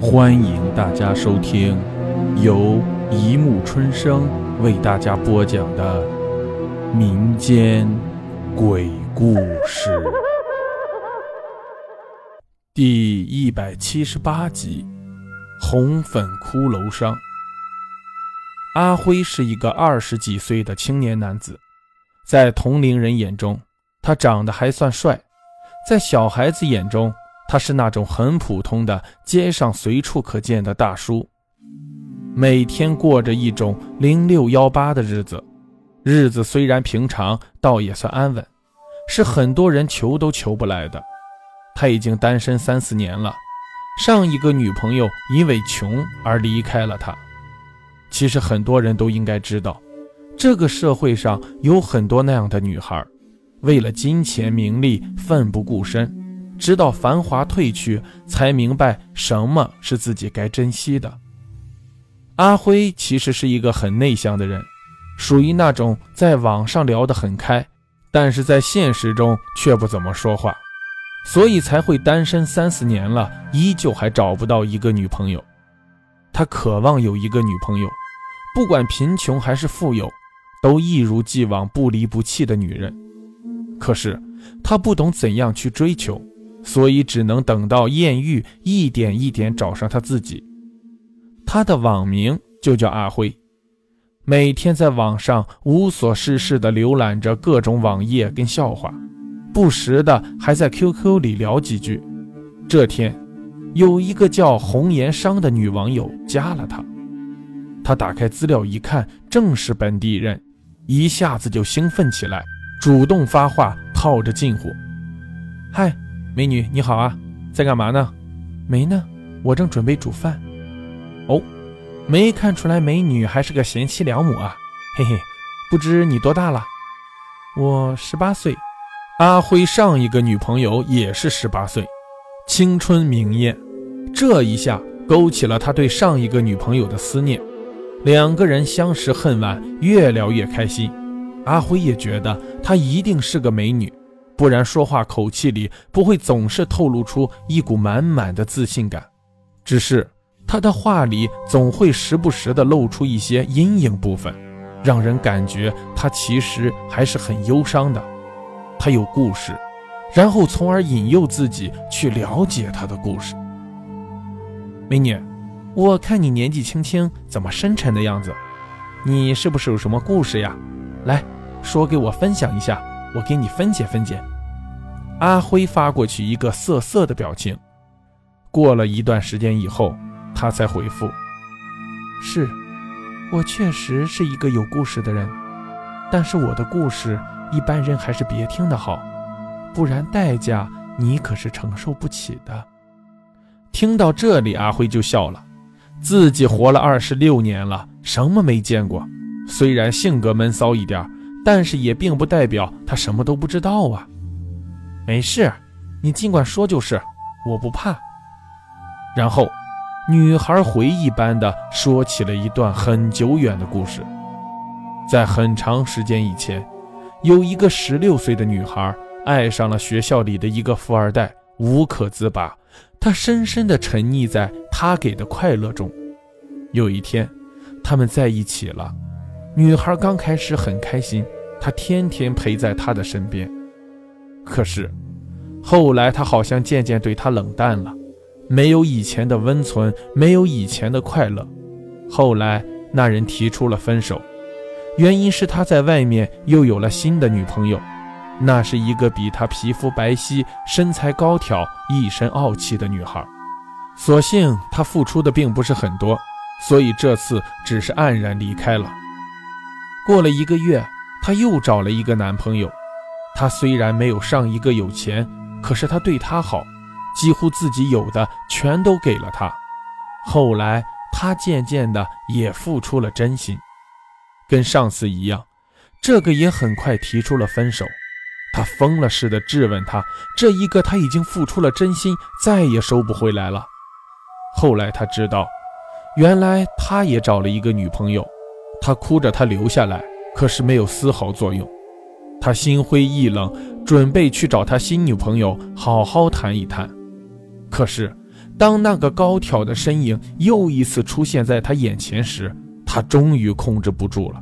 欢迎大家收听由一木春生为大家播讲的民间鬼故事第一百七十八集《红粉骷髅伤》。阿辉是一个二十几岁的青年男子，在同龄人眼中，他长得还算帅；在小孩子眼中，他是那种很普通的街上随处可见的大叔，每天过着一种零六幺八的日子，日子虽然平常，倒也算安稳，是很多人求都求不来的。他已经单身三四年了，上一个女朋友因为穷而离开了他。其实很多人都应该知道，这个社会上有很多那样的女孩，为了金钱名利奋不顾身。直到繁华褪去，才明白什么是自己该珍惜的。阿辉其实是一个很内向的人，属于那种在网上聊得很开，但是在现实中却不怎么说话，所以才会单身三四年了，依旧还找不到一个女朋友。他渴望有一个女朋友，不管贫穷还是富有，都一如既往不离不弃的女人。可是他不懂怎样去追求。所以只能等到艳遇一点一点找上他自己。他的网名就叫阿辉，每天在网上无所事事地浏览着各种网页跟笑话，不时的还在 QQ 里聊几句。这天，有一个叫红颜商的女网友加了他，他打开资料一看，正是本地人，一下子就兴奋起来，主动发话套着近乎：“嗨。”美女你好啊，在干嘛呢？没呢，我正准备煮饭。哦，没看出来美女还是个贤妻良母啊，嘿嘿。不知你多大了？我十八岁。阿辉上一个女朋友也是十八岁，青春明艳。这一下勾起了他对上一个女朋友的思念，两个人相识恨晚，越聊越开心。阿辉也觉得她一定是个美女。不然，说话口气里不会总是透露出一股满满的自信感。只是他的话里总会时不时的露出一些阴影部分，让人感觉他其实还是很忧伤的。他有故事，然后从而引诱自己去了解他的故事。美女，我看你年纪轻轻，怎么深沉的样子？你是不是有什么故事呀？来说给我分享一下。我给你分解分解。阿辉发过去一个涩涩的表情。过了一段时间以后，他才回复：“是，我确实是一个有故事的人，但是我的故事一般人还是别听的好，不然代价你可是承受不起的。”听到这里，阿辉就笑了。自己活了二十六年了，什么没见过？虽然性格闷骚一点。但是也并不代表他什么都不知道啊。没事，你尽管说就是，我不怕。然后，女孩回忆般的说起了一段很久远的故事。在很长时间以前，有一个十六岁的女孩爱上了学校里的一个富二代，无可自拔。她深深的沉溺在他给的快乐中。有一天，他们在一起了。女孩刚开始很开心。他天天陪在他的身边，可是后来他好像渐渐对他冷淡了，没有以前的温存，没有以前的快乐。后来那人提出了分手，原因是他在外面又有了新的女朋友，那是一个比他皮肤白皙、身材高挑、一身傲气的女孩。所幸他付出的并不是很多，所以这次只是黯然离开了。过了一个月。她又找了一个男朋友，他虽然没有上一个有钱，可是他对她好，几乎自己有的全都给了她。后来他渐渐的也付出了真心，跟上次一样，这个也很快提出了分手。他疯了似的质问他，这一个他已经付出了真心，再也收不回来了。后来他知道，原来他也找了一个女朋友，他哭着他留下来。可是没有丝毫作用，他心灰意冷，准备去找他新女朋友好好谈一谈。可是当那个高挑的身影又一次出现在他眼前时，他终于控制不住了。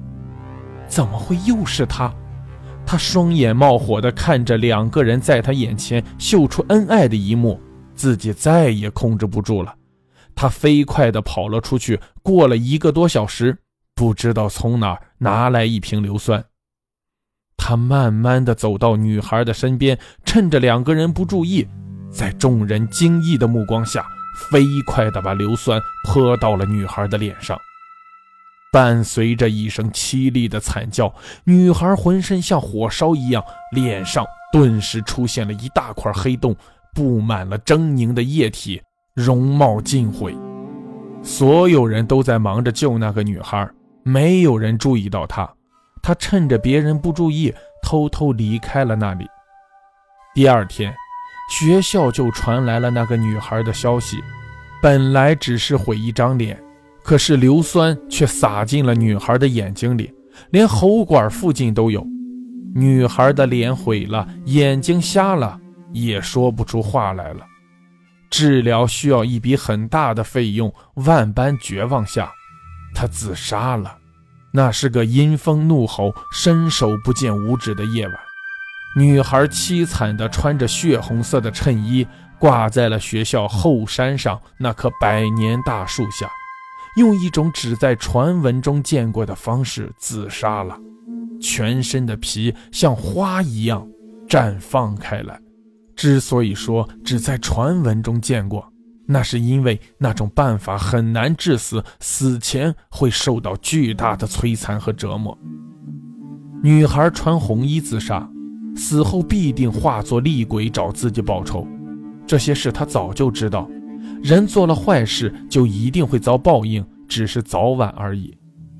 怎么会又是他？他双眼冒火地看着两个人在他眼前秀出恩爱的一幕，自己再也控制不住了。他飞快地跑了出去。过了一个多小时，不知道从哪儿拿来一瓶硫酸。他慢慢的走到女孩的身边，趁着两个人不注意。在众人惊异的目光下，飞快的把硫酸泼到了女孩的脸上。伴随着一声凄厉的惨叫，女孩浑身像火烧一样，脸上顿时出现了一大块黑洞，布满了狰狞的液体，容貌尽毁。所有人都在忙着救那个女孩，没有人注意到他，他趁着别人不注意，偷偷离开了那里。第二天。学校就传来了那个女孩的消息，本来只是毁一张脸，可是硫酸却洒进了女孩的眼睛里，连喉管附近都有。女孩的脸毁了，眼睛瞎了，也说不出话来了。治疗需要一笔很大的费用，万般绝望下，她自杀了。那是个阴风怒吼、伸手不见五指的夜晚。女孩凄惨地穿着血红色的衬衣，挂在了学校后山上那棵百年大树下，用一种只在传闻中见过的方式自杀了。全身的皮像花一样绽放开来。之所以说只在传闻中见过，那是因为那种办法很难致死，死前会受到巨大的摧残和折磨。女孩穿红衣自杀。死后必定化作厉鬼找自己报仇，这些事他早就知道。人做了坏事就一定会遭报应，只是早晚而已。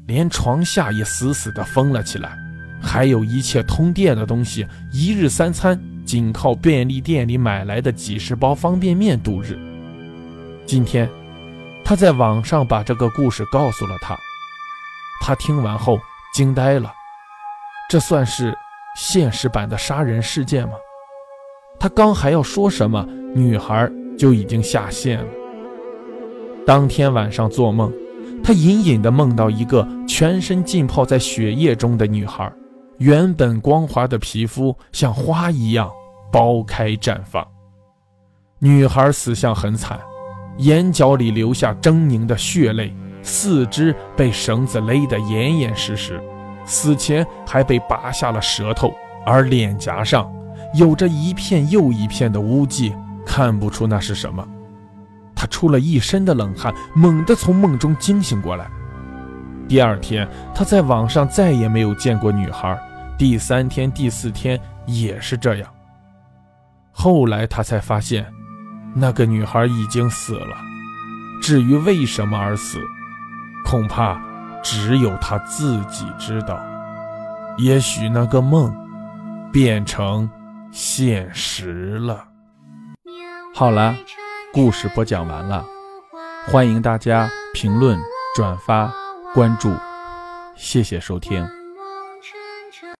连床下也死死地封了起来，还有一切通电的东西，一日三餐仅靠便利店里买来的几十包方便面度日。今天，他在网上把这个故事告诉了他，他听完后惊呆了，这算是。现实版的杀人事件吗？他刚还要说什么，女孩就已经下线了。当天晚上做梦，他隐隐的梦到一个全身浸泡在血液中的女孩，原本光滑的皮肤像花一样剥开绽放。女孩死相很惨，眼角里流下狰狞的血泪，四肢被绳子勒得严严实实。死前还被拔下了舌头，而脸颊上有着一片又一片的污迹，看不出那是什么。他出了一身的冷汗，猛地从梦中惊醒过来。第二天，他在网上再也没有见过女孩。第三天、第四天也是这样。后来他才发现，那个女孩已经死了。至于为什么而死，恐怕……只有她自己知道，也许那个梦变成现实了。好了，故事播讲完了，欢迎大家评论、转发、关注，谢谢收听。